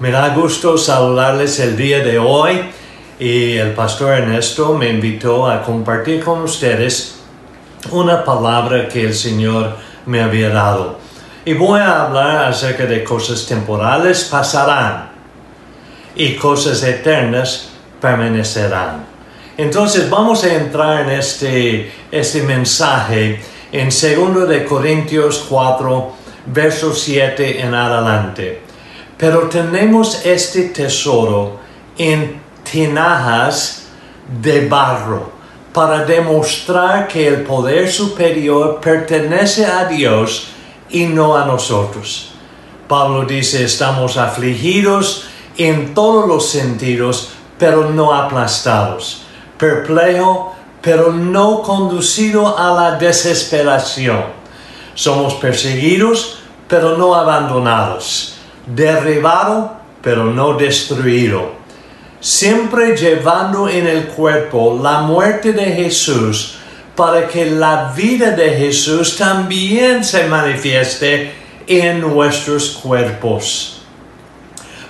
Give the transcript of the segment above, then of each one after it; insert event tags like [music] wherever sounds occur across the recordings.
Me da gusto saludarles el día de hoy y el pastor Ernesto me invitó a compartir con ustedes una palabra que el Señor me había dado. Y voy a hablar acerca de cosas temporales pasarán y cosas eternas permanecerán. Entonces vamos a entrar en este, este mensaje en 2 de Corintios 4, verso 7 en adelante. Pero tenemos este tesoro en tinajas de barro para demostrar que el poder superior pertenece a Dios y no a nosotros. Pablo dice, estamos afligidos en todos los sentidos, pero no aplastados, perplejo, pero no conducido a la desesperación. Somos perseguidos, pero no abandonados, derribado, pero no destruido. Siempre llevando en el cuerpo la muerte de Jesús, para que la vida de Jesús también se manifieste en nuestros cuerpos.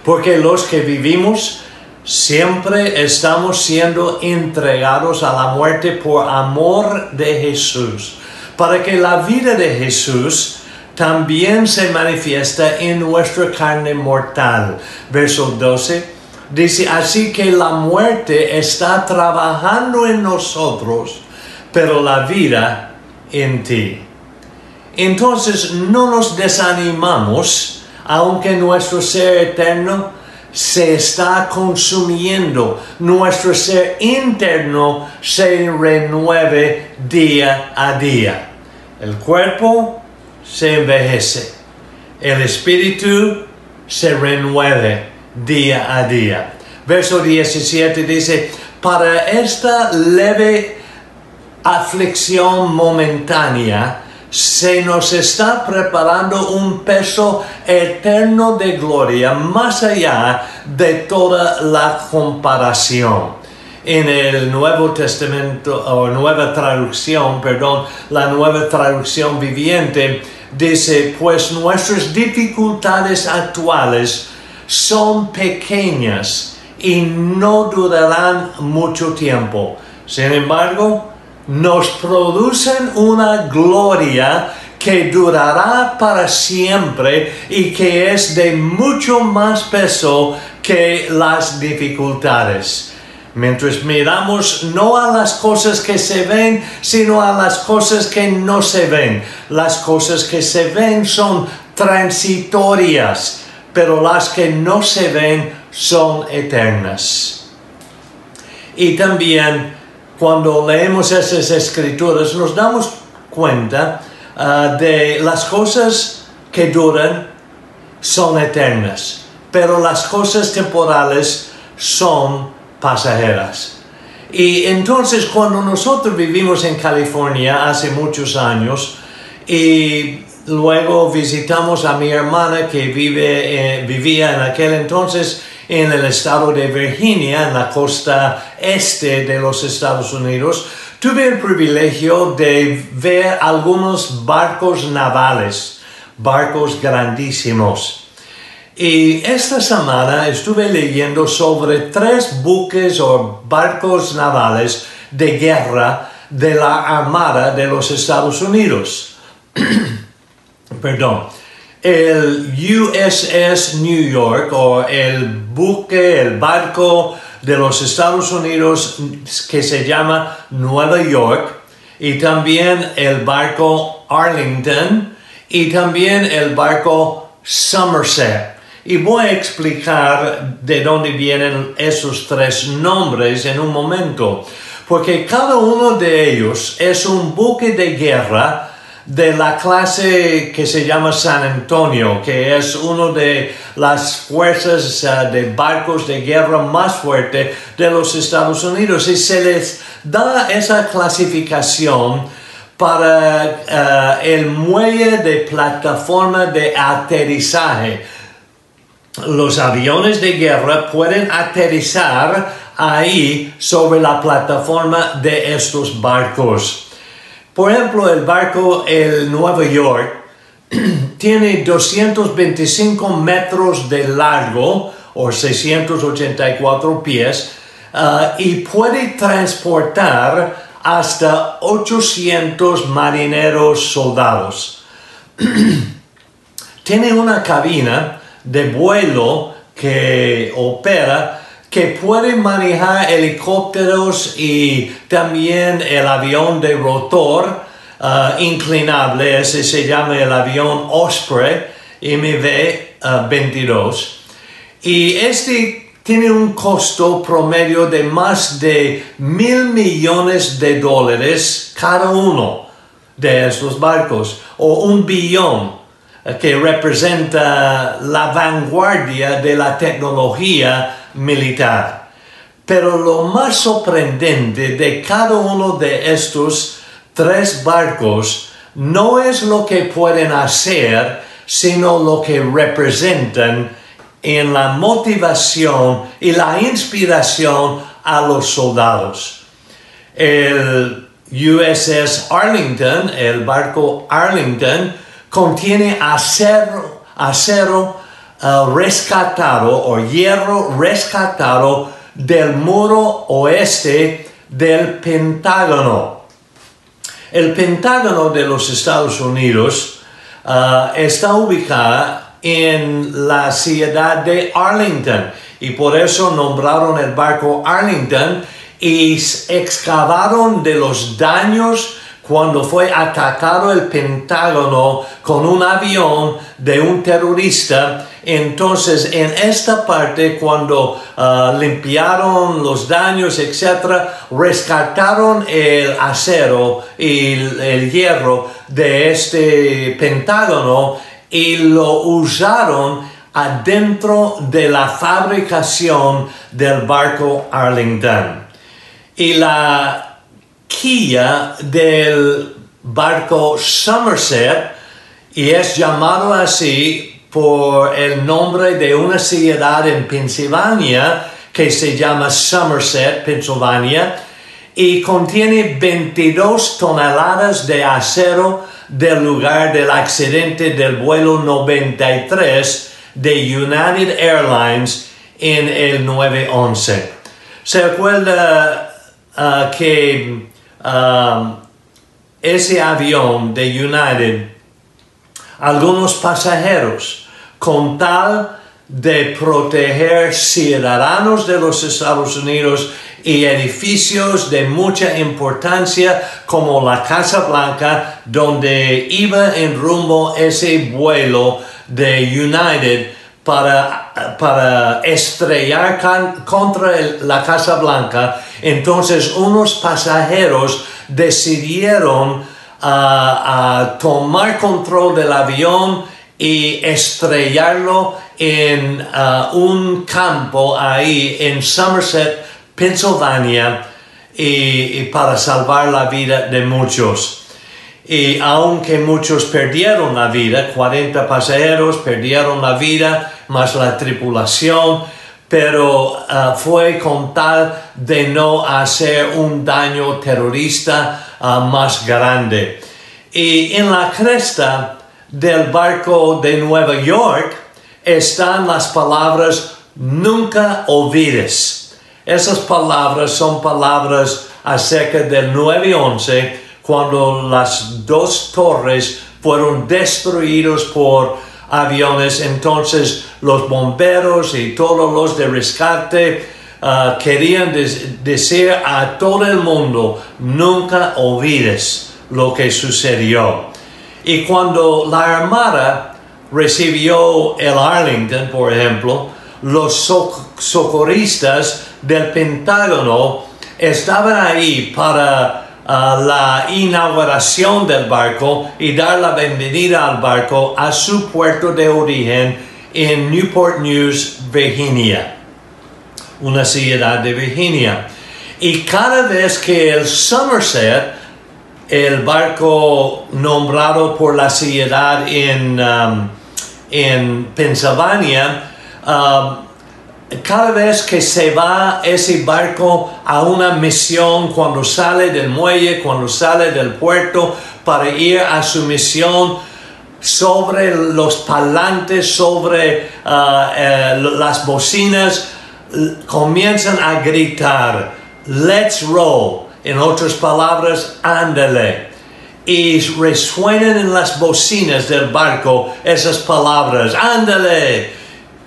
Porque los que vivimos siempre estamos siendo entregados a la muerte por amor de Jesús, para que la vida de Jesús también se manifiesta en nuestra carne mortal. Verso 12 dice, así que la muerte está trabajando en nosotros pero la vida en ti. Entonces no nos desanimamos, aunque nuestro ser eterno se está consumiendo, nuestro ser interno se renueve día a día. El cuerpo se envejece, el espíritu se renueve día a día. Verso 17 dice, para esta leve aflicción momentánea, se nos está preparando un peso eterno de gloria más allá de toda la comparación. En el Nuevo Testamento, o Nueva Traducción, perdón, la Nueva Traducción Viviente, dice, pues nuestras dificultades actuales son pequeñas y no durarán mucho tiempo. Sin embargo, nos producen una gloria que durará para siempre y que es de mucho más peso que las dificultades. Mientras miramos no a las cosas que se ven, sino a las cosas que no se ven. Las cosas que se ven son transitorias, pero las que no se ven son eternas. Y también cuando leemos esas escrituras nos damos cuenta ah, de las cosas que duran son eternas, pero las cosas temporales son pasajeras. Y entonces cuando nosotros vivimos en California hace muchos años y luego visitamos a mi hermana que vive, eh, vivía en aquel entonces en el estado de Virginia, en la costa este de los Estados Unidos, tuve el privilegio de ver algunos barcos navales, barcos grandísimos. Y esta semana estuve leyendo sobre tres buques o barcos navales de guerra de la Armada de los Estados Unidos. [clears throat] Perdón el USS New York o el buque, el barco de los Estados Unidos que se llama Nueva York y también el barco Arlington y también el barco Somerset. Y voy a explicar de dónde vienen esos tres nombres en un momento, porque cada uno de ellos es un buque de guerra de la clase que se llama San Antonio, que es uno de las fuerzas de barcos de guerra más fuerte de los Estados Unidos y se les da esa clasificación para eh, el muelle de plataforma de aterrizaje. Los aviones de guerra pueden aterrizar ahí sobre la plataforma de estos barcos. Por ejemplo, el barco el Nueva York [clears throat] tiene 225 metros de largo o 684 pies uh, y puede transportar hasta 800 marineros soldados. [clears throat] Tiene una cabina de vuelo que opera que puede manejar helicópteros y también el avión de rotor uh, inclinable, ese se llama el avión Osprey MV-22. y este tiene un costo promedio de más de mil millones de dólares cada uno de estos barcos, o un billón que representa la vanguardia de la tecnología militar. Pero lo más sorprendente de cada uno de estos tres barcos no es lo que pueden hacer, sino lo que representan en la motivación y la inspiración a los soldados. El USS Arlington, el barco Arlington, contiene acero, acero uh, rescatado o hierro rescatado del muro oeste del Pentágono. El Pentágono de los Estados Unidos uh, está ubicada en la ciudad de Arlington y por eso nombraron el barco Arlington y excavaron de los daños cuando fue atacado el Pentágono con un avión de un terrorista entonces, en esta parte, cuando ah, limpiaron los daños, etc., rescataron el acero y el, hierro de este pentágono y lo usaron adentro de la fabricación del barco Arlington. Y la quilla del barco Somerset, y es llamado así por el nombre de una ciudad en Pensilvania que se llama Somerset, Pennsylvania, y contiene 22 toneladas de acero del lugar del accidente del vuelo 93 de United Airlines en el 911. ¿Se acuerda uh, que um, ese avión de United algunos pasajeros con tal de proteger ciudadanos de los Estados Unidos y edificios de mucha importancia como la Casa Blanca donde iba en rumbo ese vuelo de United para, para estrellar contra la Casa Blanca. Entonces unos pasajeros decidieron a, tomar control del avión y estrellarlo en uh, un campo ahí en Somerset, Pennsylvania, y, para salvar la vida de muchos. Y aunque muchos perdieron la vida, 40 pasajeros perdieron la vida, más la tripulación, pero uh, fue con tal de no hacer un daño terrorista uh, más grande. Y en la cresta del barco de Nueva York están las palabras nunca olvides. Esas palabras son palabras acerca del 9-11 cuando las dos torres fueron destruidos por aviones, entonces los bomberos y todos los de rescate uh, querían decir a todo el mundo, nunca olvides lo que sucedió. Y cuando la Armada recibió el Arlington, por ejemplo, los socorristas del Pentágono estaban ahí para la inauguración del barco y dar la bienvenida al barco a su puerto de origen en Newport News, Virginia, una ciudad de Virginia. Y cada vez que el Somerset, el barco nombrado por la ciudad en, um, en Pennsylvania, um, cada vez que se va ese barco a una misión, cuando sale del muelle, cuando sale del puerto para ir a su misión, sobre los palantes, sobre eh, las bocinas, comienzan a gritar, let's roll, en otras palabras, ándale. Y resuenan en las bocinas del barco esas palabras, ándale.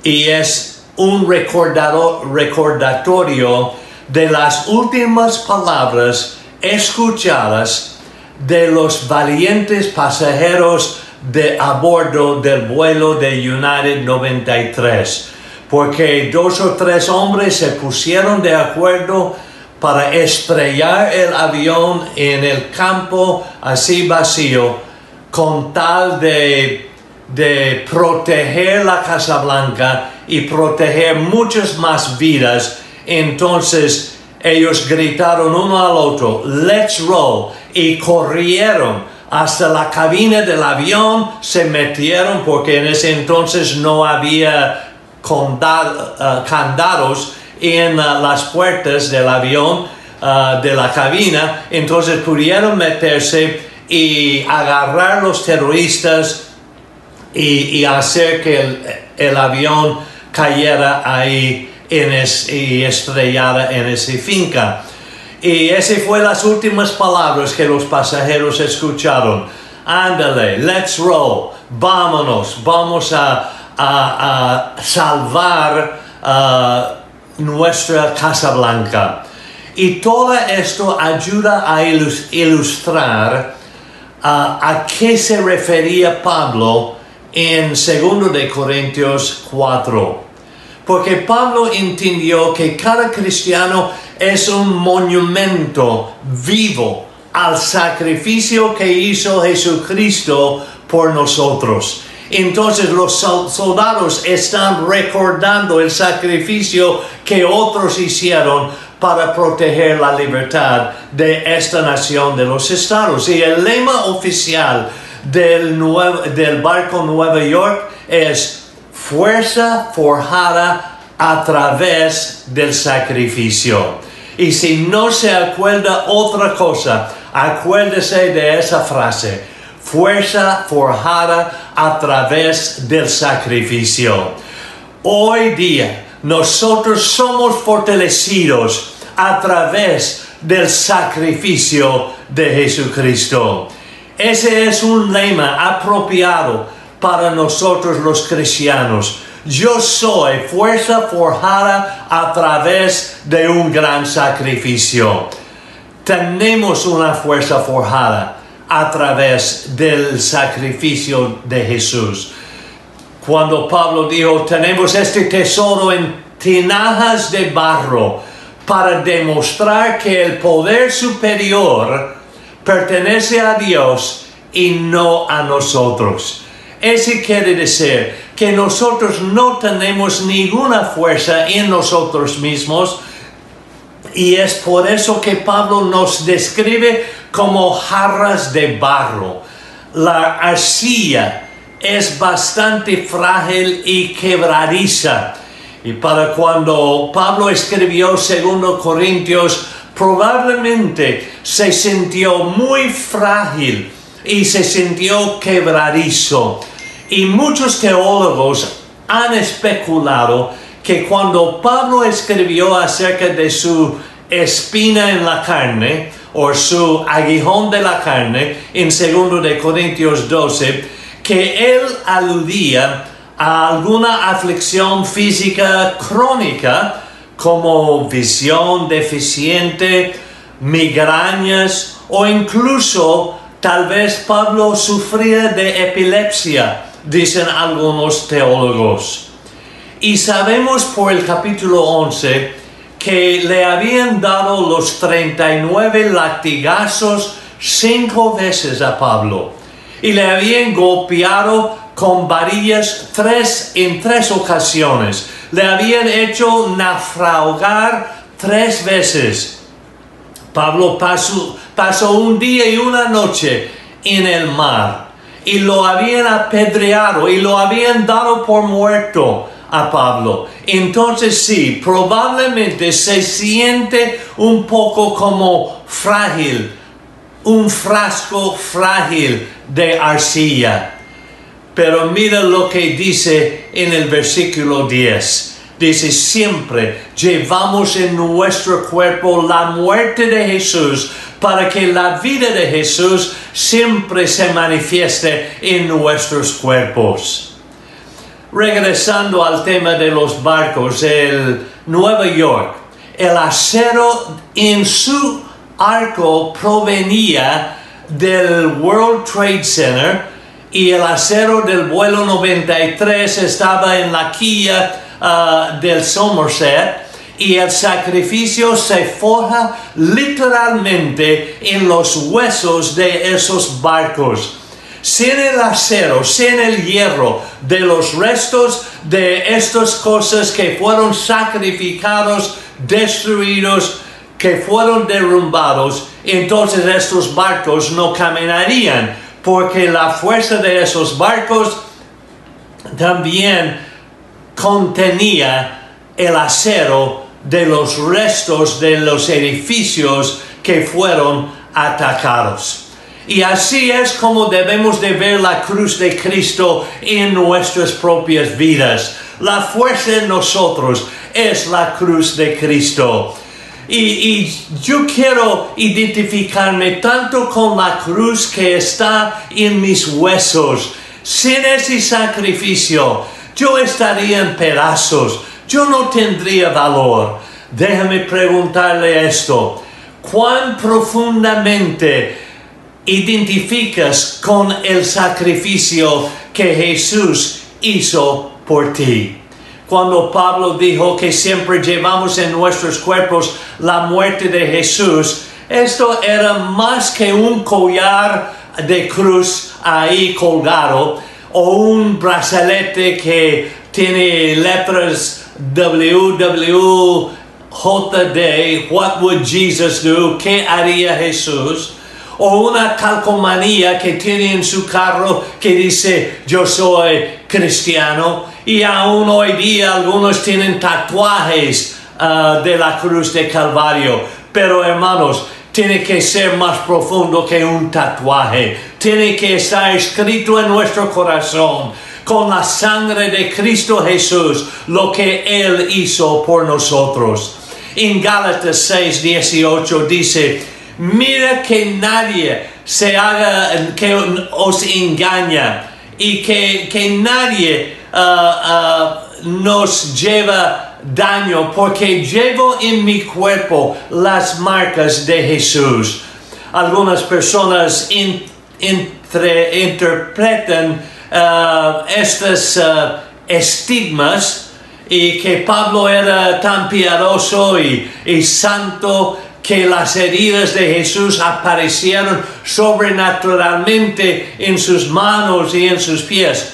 Y es un recordatorio de las últimas palabras escuchadas de los valientes pasajeros de a bordo del vuelo de United 93, porque dos o tres hombres se pusieron de acuerdo para estrellar el avión en el campo así vacío con tal de, de proteger la Casa Blanca y proteger muchas más vidas. Entonces ellos gritaron uno al otro, let's roll, y corrieron hasta la cabina del avión, se metieron porque en ese entonces no había eh, candados en uh, las puertas del avión, uh, de la cabina, entonces pudieron meterse y agarrar los terroristas y, hacer que el, avión cayera ahí en y estrellara en esa finca. Y esas fueron las últimas palabras que los pasajeros escucharon. Ándale, let's roll, vámonos, vamos a, a, salvar nuestra Casa Blanca. Y todo esto ayuda a ilustrar a qué se refería Pablo en 2 de Corintios 4. Porque Pablo entendió que cada cristiano es un monumento vivo al sacrificio que hizo Jesucristo por nosotros. Entonces los soldados están recordando el sacrificio que otros hicieron para proteger la libertad de esta nación de los estados. Y el lema oficial del, del barco Nueva York es fuerza forjada a través del sacrificio. Y si no se acuerda otra cosa, acuérdese de esa frase fuerza forjada a través del sacrificio. Hoy día nosotros somos fortalecidos a través del sacrificio de Jesucristo. Ese es un lema apropiado para nosotros los cristianos. Yo soy fuerza forjada a través de un gran sacrificio. Tenemos una fuerza forjada a través del sacrificio de Jesús. Cuando Pablo dijo, tenemos este tesoro en tinajas de barro para demostrar que el poder superior pertenece a Dios y no a nosotros. Ese quiere decir que nosotros no tenemos ninguna fuerza en nosotros mismos y es por eso que Pablo nos describe como jarras de barro. La arcilla es bastante frágil y quebradiza. Y para cuando Pablo escribió segundo Corintios, probablemente se sintió muy frágil y se sintió quebradizo. Y muchos teólogos han especulado que cuando Pablo escribió acerca de su espina en la carne, o su aguijón de la carne, en 2 de Corintios 12, que él aludía a alguna aflicción física crónica, como visión deficiente, migrañas, o incluso tal vez Pablo sufría de epilepsia, dicen algunos teólogos. Y sabemos por el capítulo 11 que le habían dado los 39 latigazos cinco veces a Pablo y le habían golpeado con varillas tres en tres ocasiones. Le habían hecho naufragar tres veces. Pablo pasó, pasó un día y una noche en el mar y lo habían apedreado y lo habían dado por muerto a Pablo. Entonces sí, probablemente se siente un poco como frágil, un frasco frágil de arcilla. Pero mira lo que dice en el versículo 10. Dice, siempre llevamos en nuestro cuerpo la muerte de Jesús para que la vida de Jesús siempre se manifieste en nuestros cuerpos. Regresando al tema de los barcos, el Nueva York, el acero en su arco provenía del World Trade Center y el acero del vuelo 93 estaba en la quilla uh, del Somerset y el sacrificio se forja literalmente en los huesos de esos barcos. Sin el acero, sin el hierro de los restos de estas cosas que fueron sacrificados, destruidos, que fueron derrumbados, entonces estos barcos no caminarían, porque la fuerza de esos barcos también contenía el acero de los restos de los edificios que fueron atacados. Y así es como debemos de ver la cruz de Cristo en nuestras propias vidas. La fuerza en nosotros es la cruz de Cristo. Y, yo quiero identificarme tanto con la cruz que está en mis huesos. Sin ese sacrificio, yo estaría en pedazos, yo no tendría valor. Déjame preguntarle esto, ¿cuán profundamente identificas con el sacrificio que Jesús hizo por ti? Cuando Pablo dijo que siempre llevamos en nuestros cuerpos la muerte de Jesús, esto era más que un collar de cruz ahí colgado, o un brazalete que tiene letras WWJD, What Would Jesus Do? ¿Qué haría Jesús? O una calcomanía que tiene en su carro que dice yo soy cristiano y aún hoy día algunos tienen tatuajes uh, de la cruz de Calvario. Pero hermanos, tiene que ser más profundo que un tatuaje. Tiene que estar escrito en nuestro corazón con la sangre de Cristo Jesús lo que Él hizo por nosotros. En Gálatas 6, 18 dice, mira que nadie se haga, que os engaña y que, que nadie uh, uh, nos lleva daño porque llevo en mi cuerpo las marcas de Jesús. Algunas personas interpretan uh, estos estigmas y que Pablo era tan piadoso y santo que las heridas de Jesús aparecieron sobrenaturalmente en sus manos y en sus pies.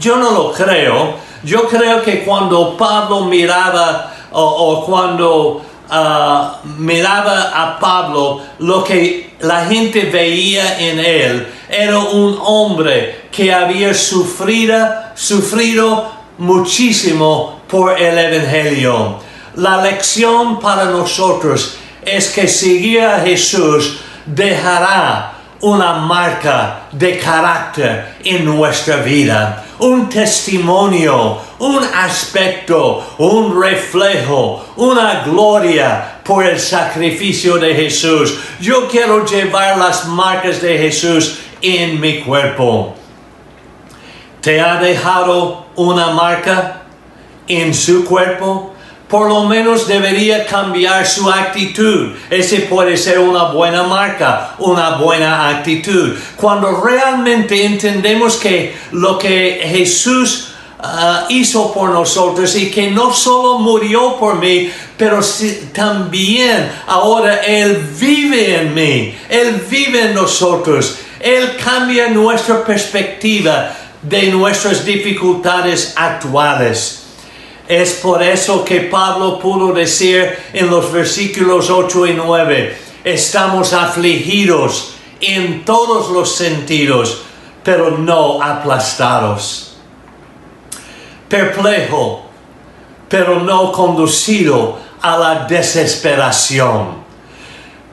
Yo no lo creo, yo creo que cuando Pablo miraba o, cuando ah, miraba a Pablo, lo que la gente veía en él era un hombre que había sufrido, sufrido muchísimo por el Evangelio. La lección para nosotros es que seguir a Jesús dejará una marca de carácter en nuestra vida, un testimonio, un aspecto, un reflejo, una gloria por el sacrificio de Jesús. Yo quiero llevar las marcas de Jesús en mi cuerpo. ¿Te ha dejado una marca en su cuerpo? Por lo menos debería cambiar su actitud. Ese puede ser una buena marca, una buena actitud. Cuando realmente entendemos que lo que Jesús uh, hizo por nosotros y que no solo murió por mí, pero también ahora Él vive en mí, Él vive en nosotros, Él cambia nuestra perspectiva de nuestras dificultades actuales. Es por eso que Pablo pudo decir en los versículos 8 y 9, estamos afligidos en todos los sentidos, pero no aplastados. Perplejo, pero no conducido a la desesperación.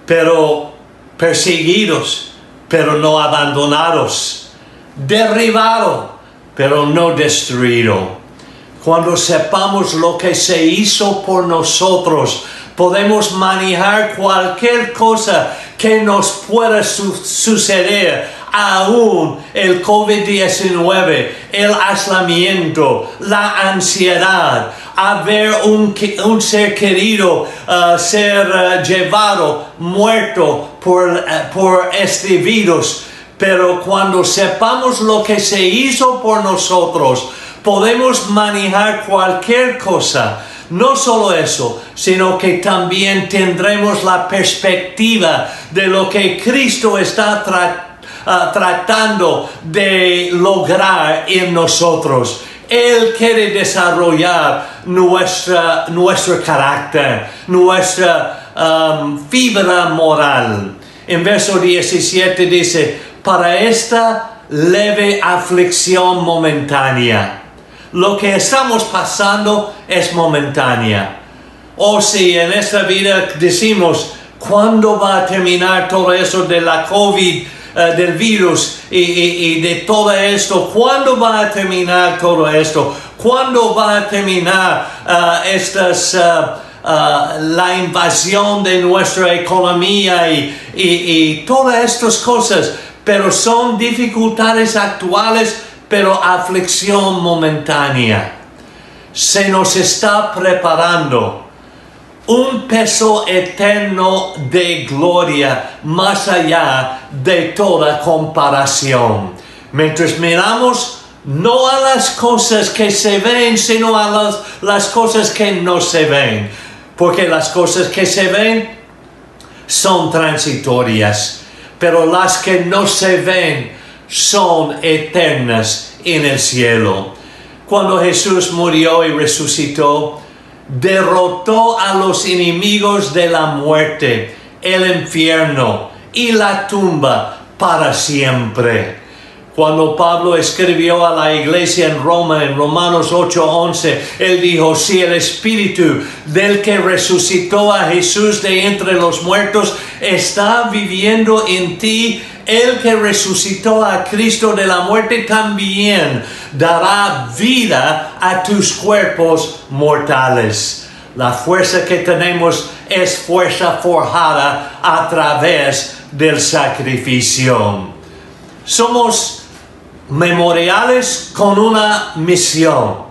Pero perseguidos, pero no abandonados. Derribado, pero no destruido. Cuando sepamos lo que se hizo por nosotros, podemos manejar cualquier cosa que nos pueda suceder, aún el COVID-19, el aislamiento, la ansiedad, ver un, un ser querido uh, ser uh, llevado muerto por, uh, por este virus. Pero cuando sepamos lo que se hizo por nosotros, podemos manejar cualquier cosa. No solo eso, sino que también tendremos la perspectiva de lo que Cristo está tratando de lograr en nosotros. Él quiere desarrollar nuestra, nuestro carácter, nuestra um, fibra moral. En verso 17 dice, para esta leve aflicción momentánea. Lo que estamos pasando es momentánea. O si en esta vida decimos, ¿cuándo va a terminar todo eso de la COVID? Eh, del virus y, de todo esto. ¿Cuándo va a terminar todo esto? ¿Cuándo va a terminar eh, estas, eh, la invasión de nuestra economía y, y todas estas cosas? Pero son dificultades actuales, pero aflicción momentánea. Se nos está preparando un peso eterno de gloria más allá de toda comparación. Mientras miramos no a las cosas que se ven, sino a las, las cosas que no se ven. Porque las cosas que se ven son transitorias, pero las que no se ven son eternas en el cielo. Cuando Jesús murió y resucitó, derrotó a los enemigos de la muerte, el infierno y la tumba para siempre. Cuando Pablo escribió a la iglesia en Roma, en Romanos 8:11, él dijo, si el Espíritu del que resucitó a Jesús de entre los muertos está viviendo en ti, el que resucitó a Cristo de la muerte también dará vida a tus cuerpos mortales. La fuerza que tenemos es fuerza forjada a través del sacrificio. Somos memoriales con una misión.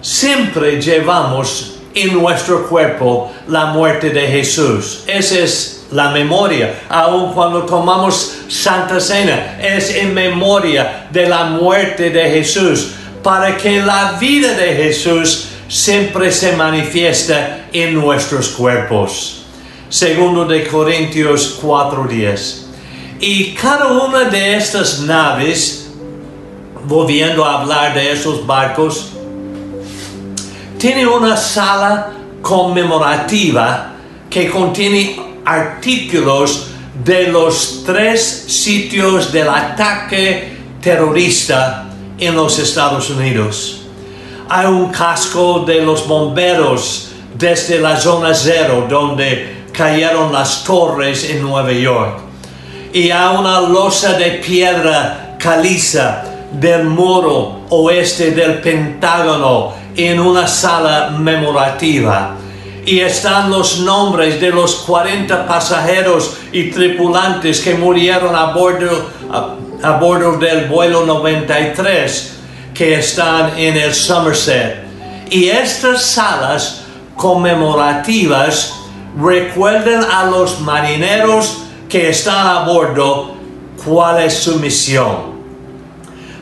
Siempre llevamos en nuestro cuerpo la muerte de Jesús. Esa es la memoria. Aun cuando tomamos Santa Cena, es en memoria de la muerte de Jesús, para que la vida de Jesús siempre se manifiesta en nuestros cuerpos. Segundo de Corintios 4:10. Y cada una de estas naves, volviendo a hablar de esos barcos, tiene una sala conmemorativa que contiene artículos de los tres sitios del ataque terrorista en los Estados Unidos. Hay un casco de los bomberos desde la zona cero donde cayeron las torres en Nueva York. Y hay una losa de piedra caliza del muro oeste del Pentágono en una sala memorativa y están los nombres de los 40 pasajeros y tripulantes que murieron a bordo, del vuelo 93 que están en el Somerset. Y estas salas conmemorativas recuerdan a los marineros que están a bordo cuál es su misión.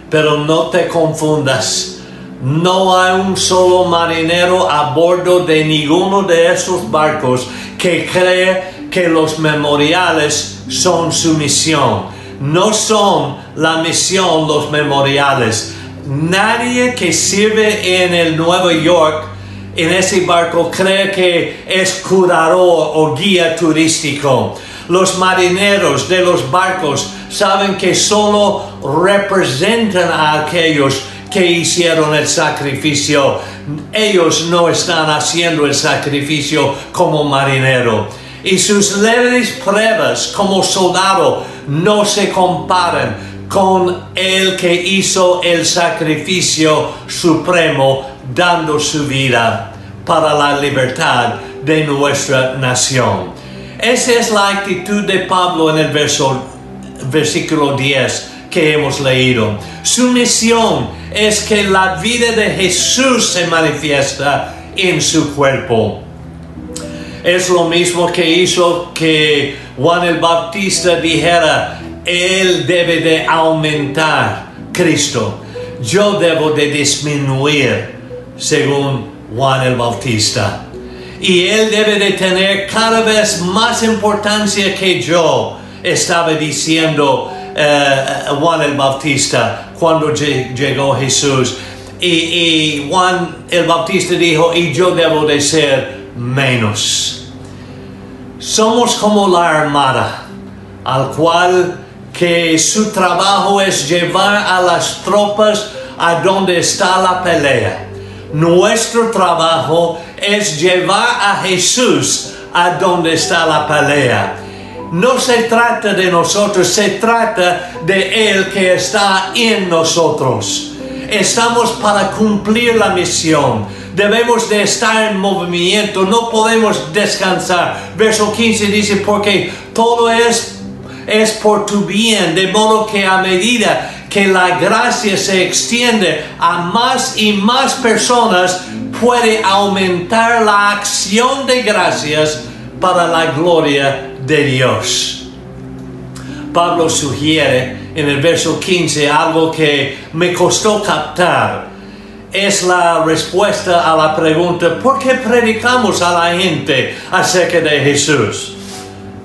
Pero no te confundas no hay un solo marinero a bordo de ninguno de esos barcos que cree que los memoriales son su misión. No son la misión los memoriales. Nadie que sirve en el Nueva York en ese barco cree que es curador o guía turístico. Los marineros de los barcos saben que solo representan a aquellos que hicieron el sacrificio. Ellos no están haciendo el sacrificio como marinero. Y sus leves pruebas como soldado no se comparan con el que hizo el sacrificio supremo dando su vida para la libertad de nuestra nación. Esa es la actitud de Pablo en el versículo 10 que hemos leído. Su misión es que la vida de Jesús se manifiesta en su cuerpo. Es lo mismo que hizo que Juan el Bautista dijera, Él debe de aumentar, Cristo. Yo debo de disminuir, según Juan el Bautista. Y Él debe de tener cada vez más importancia que yo, estaba diciendo uh, Juan el Bautista cuando llegó Jesús. Y, y, Juan el Bautista dijo, y yo debo de ser menos. Somos como la armada, al cual que su trabajo es llevar a las tropas a donde está la pelea. Nuestro trabajo es llevar a Jesús a donde está la pelea no se trata de nosotros, se trata de Él que está en nosotros. Estamos para cumplir la misión. Debemos de estar en movimiento, no podemos descansar. Verso 15 dice, porque todo es, es por tu bien, de modo que a medida que la gracia se extiende a más y más personas, puede aumentar la acción de gracias para la gloria de Dios. Pablo sugiere en el verso 15 algo que me costó captar. Es la respuesta a la pregunta, ¿por qué predicamos a la gente acerca de Jesús?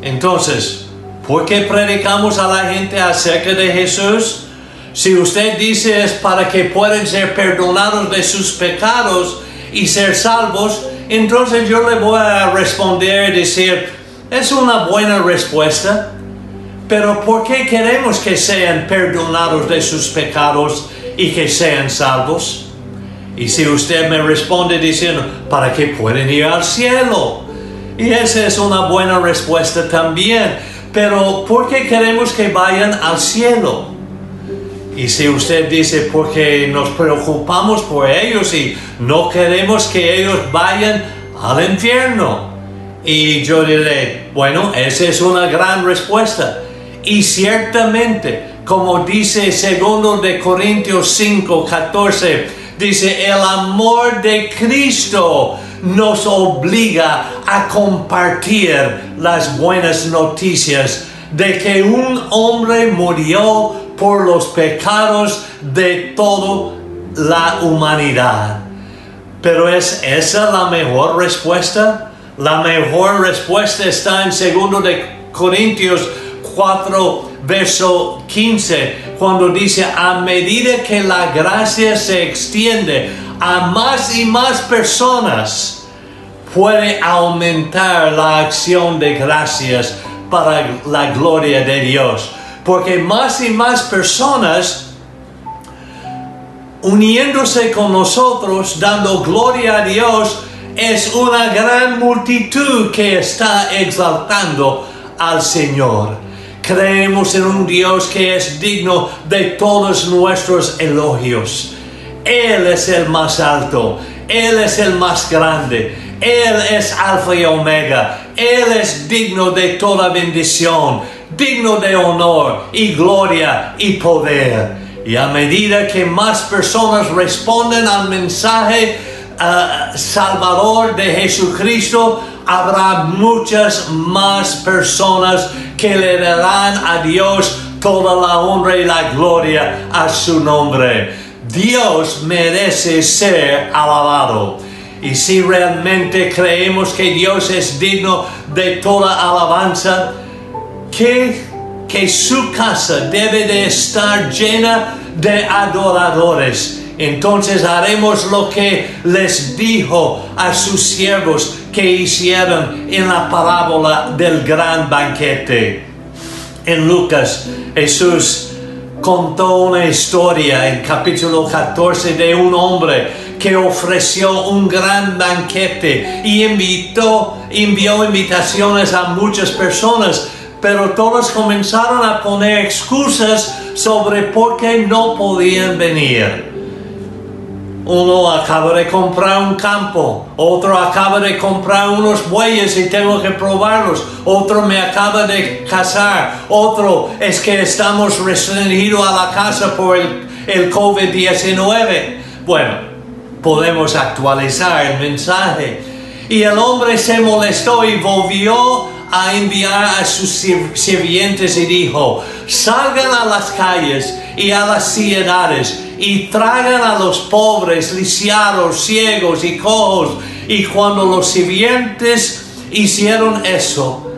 Entonces, ¿por qué predicamos a la gente acerca de Jesús? Si usted dice es para que puedan ser perdonados de sus pecados y ser salvos, entonces yo le voy a responder y decir, es una buena respuesta, pero ¿por qué queremos que sean perdonados de sus pecados y que sean salvos? Y si usted me responde diciendo, para que pueden ir al cielo. Y esa es una buena respuesta también. Pero ¿por qué queremos que vayan al cielo? Y si usted dice, porque nos preocupamos por ellos y no queremos que ellos vayan al infierno. Y yo diré, bueno, esa es una gran respuesta. Y ciertamente, como dice segundo de Corintios 5, 14, dice, el amor de Cristo nos obliga a compartir las buenas noticias de que un hombre murió por los pecados de toda la humanidad. Pero ¿es esa la mejor respuesta? La mejor respuesta está en segundo de Corintios 4, verso 15, cuando dice, a medida que la gracia se extiende a más y más personas, puede aumentar la acción de gracias para la gloria de Dios. Porque más y más personas uniéndose con nosotros, dando gloria a Dios, es una gran multitud que está exaltando al Señor. Creemos en un Dios que es digno de todos nuestros elogios. Él es el más alto, Él es el más grande, Él es alfa y omega, Él es digno de toda bendición, digno de honor y gloria y poder. Y a medida que más personas responden al mensaje, Salvador de Jesucristo, habrá muchas más personas que le darán a Dios toda la honra y la gloria a su nombre. Dios merece ser alabado. Y si realmente creemos que Dios es digno de toda alabanza, que, que su casa debe de estar llena de adoradores entonces haremos lo que les dijo a sus siervos que hicieron en la parábola del gran banquete. En Lucas, Jesús contó una historia en capítulo 14 de un hombre que ofreció un gran banquete y invitó, envió invitaciones a muchas personas, pero todos comenzaron a poner excusas sobre por qué no podían venir. Uno acaba de comprar un campo, otro acaba de comprar unos bueyes y tengo que probarlos, otro me acaba de casar, otro es que estamos restringidos a la casa por el, el COVID-19. Bueno, podemos actualizar el mensaje. Y el hombre se molestó y volvió a enviar a sus sirvientes y dijo, salgan a las calles y a las ciudades y traigan a los pobres, lisiados, ciegos y cojos. Y cuando los sirvientes hicieron eso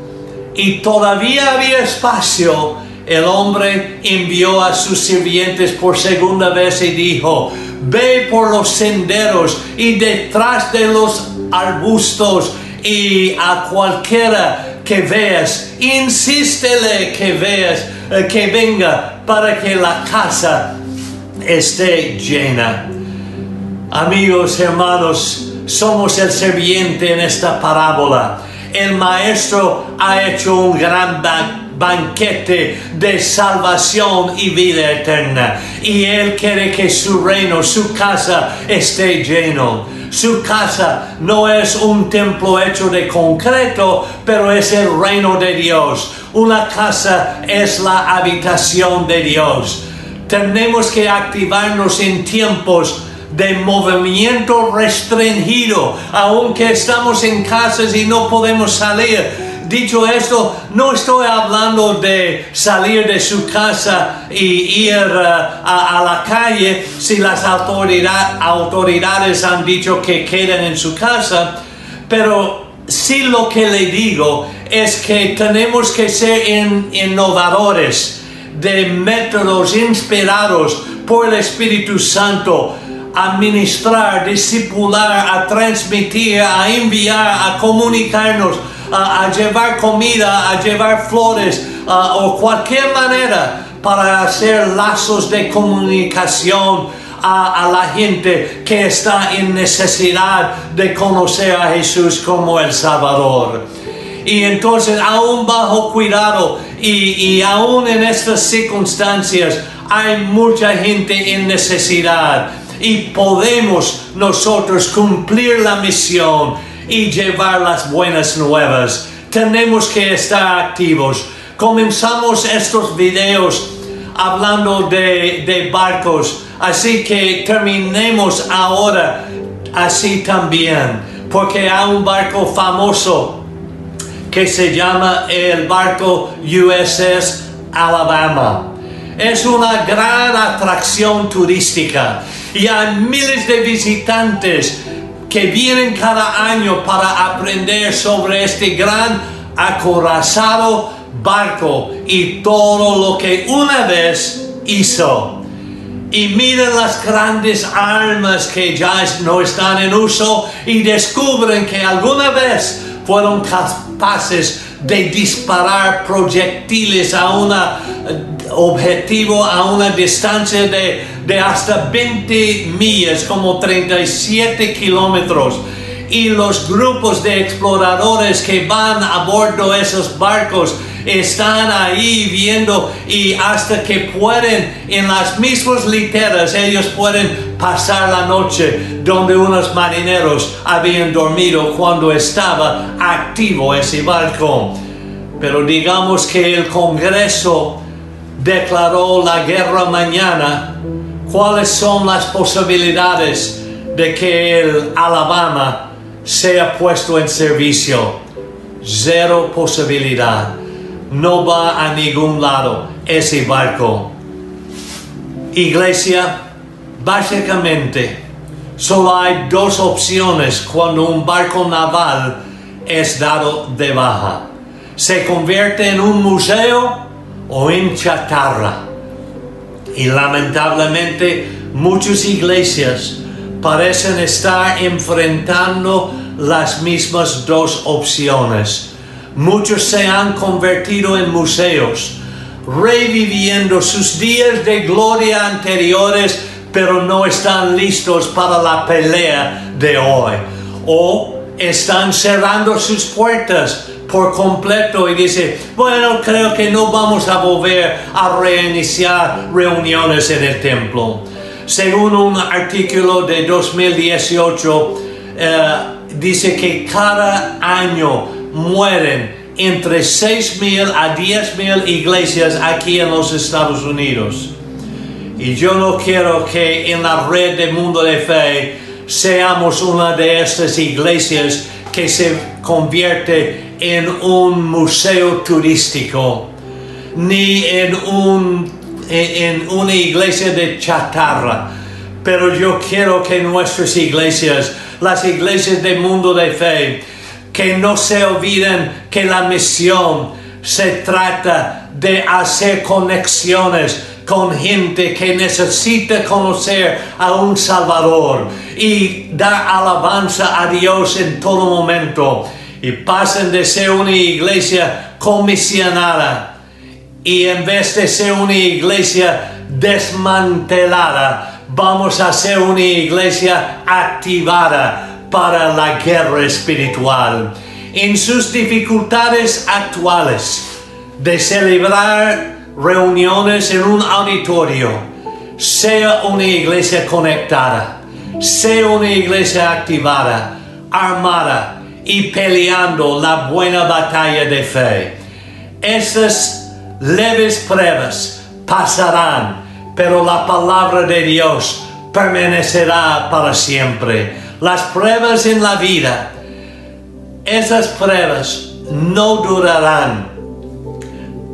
y todavía había espacio, el hombre envió a sus sirvientes por segunda vez y dijo, ve por los senderos y detrás de los arbustos y a cualquiera que veas, insístele que veas, que venga para que la casa esté llena. Amigos, hermanos, somos el serviente en esta parábola. El maestro ha hecho un gran banquete de salvación y vida eterna. Y Él quiere que su reino, su casa esté lleno. Su casa no es un templo hecho de concreto, pero es el reino de Dios. Una casa es la habitación de Dios. Tenemos que activarnos en tiempos de movimiento restringido, aunque estamos en casas y no podemos salir. Dicho esto, no estoy hablando de salir de su casa y ir uh, a, la calle si las autoridades han dicho que queden en su casa, pero sí lo que le digo es que tenemos que ser innovadores de métodos inspirados por el Espíritu Santo a ministrar, discipular, a transmitir, a enviar, a comunicarnos, a, llevar comida, a llevar flores o cualquier manera para hacer lazos de comunicación a, la gente que está en necesidad de conocer a Jesús como el Salvador. Y entonces, aún bajo cuidado y, y aún en estas circunstancias, hay mucha gente en necesidad y podemos nosotros cumplir la misión y llevar las buenas nuevas. Tenemos que estar activos. Comenzamos estos videos hablando de, barcos, así que terminemos ahora así también, porque hay un barco famoso que se llama el barco USS Alabama. Es una gran atracción turística y hay miles de visitantes que vienen cada año para aprender sobre este gran acorazado barco y todo lo que una vez hizo. Y miren las grandes armas que ya no están en uso y descubren que alguna vez fueron capaces de disparar proyectiles a un eh, objetivo a una distancia de, de hasta 20 millas, como 37 kilómetros y los grupos de exploradores que van a bordo de esos barcos están ahí viendo y hasta que pueden en las mismas literas ellos pueden pasar la noche donde unos marineros habían dormido cuando estaba activo ese barco. Pero digamos que el Congreso declaró la guerra mañana. ¿Cuáles son las posibilidades de que el Alabama sea puesto en servicio? Cero posibilidad no va a ningún lado ese barco. Iglesia, básicamente solo hay dos opciones cuando un barco naval es dado de baja. Se convierte en un museo o en chatarra. Y lamentablemente muchas iglesias parecen estar enfrentando las mismas dos opciones Muchos se han convertido en museos, reviviendo sus días de gloria anteriores, pero no están listos para la pelea de hoy. O están cerrando sus puertas por completo y dice, bueno, creo que no vamos a volver a reiniciar reuniones en el templo. Según un artículo de 2018, eh, dice que cada año mueren entre 6.000 a 10.000 iglesias aquí en los Estados Unidos. Y yo no quiero que en la red de mundo de fe seamos una de estas iglesias que se convierte en un museo turístico, ni en, un, en una iglesia de chatarra. Pero yo quiero que nuestras iglesias, las iglesias del mundo de fe, que no se olviden que la misión se trata de hacer conexiones con gente que necesita conocer a un Salvador y dar alabanza a Dios en todo momento. Y pasen de ser una iglesia comisionada y en vez de ser una iglesia desmantelada, vamos a ser una iglesia activada para la guerra espiritual. En sus dificultades actuales de celebrar reuniones en un auditorio, sea una iglesia conectada, sea una iglesia activada, armada y peleando la buena batalla de fe. Esas leves pruebas pasarán, pero la palabra de Dios permanecerá para siempre. Las pruebas en la vida, esas pruebas no durarán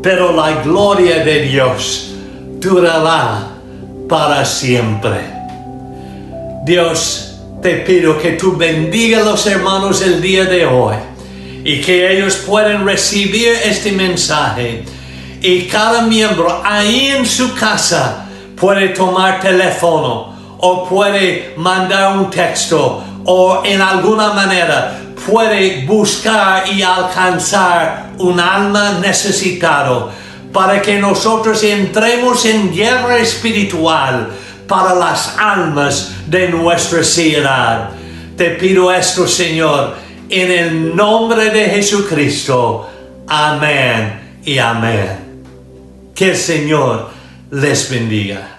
pero la gloria de Dios durará para siempre. Dios, te pido que tú bendiga a los hermanos el día de hoy y que ellos puedan recibir este mensaje. Y cada miembro ahí en su casa puede tomar teléfono o puede mandar un texto o en alguna manera puede buscar y alcanzar un alma necesitado para que nosotros entremos en guerra espiritual para las almas de nuestra ciudad. Te pido esto, Señor, en el nombre de Jesucristo. Amén y amén. Que el Señor les bendiga.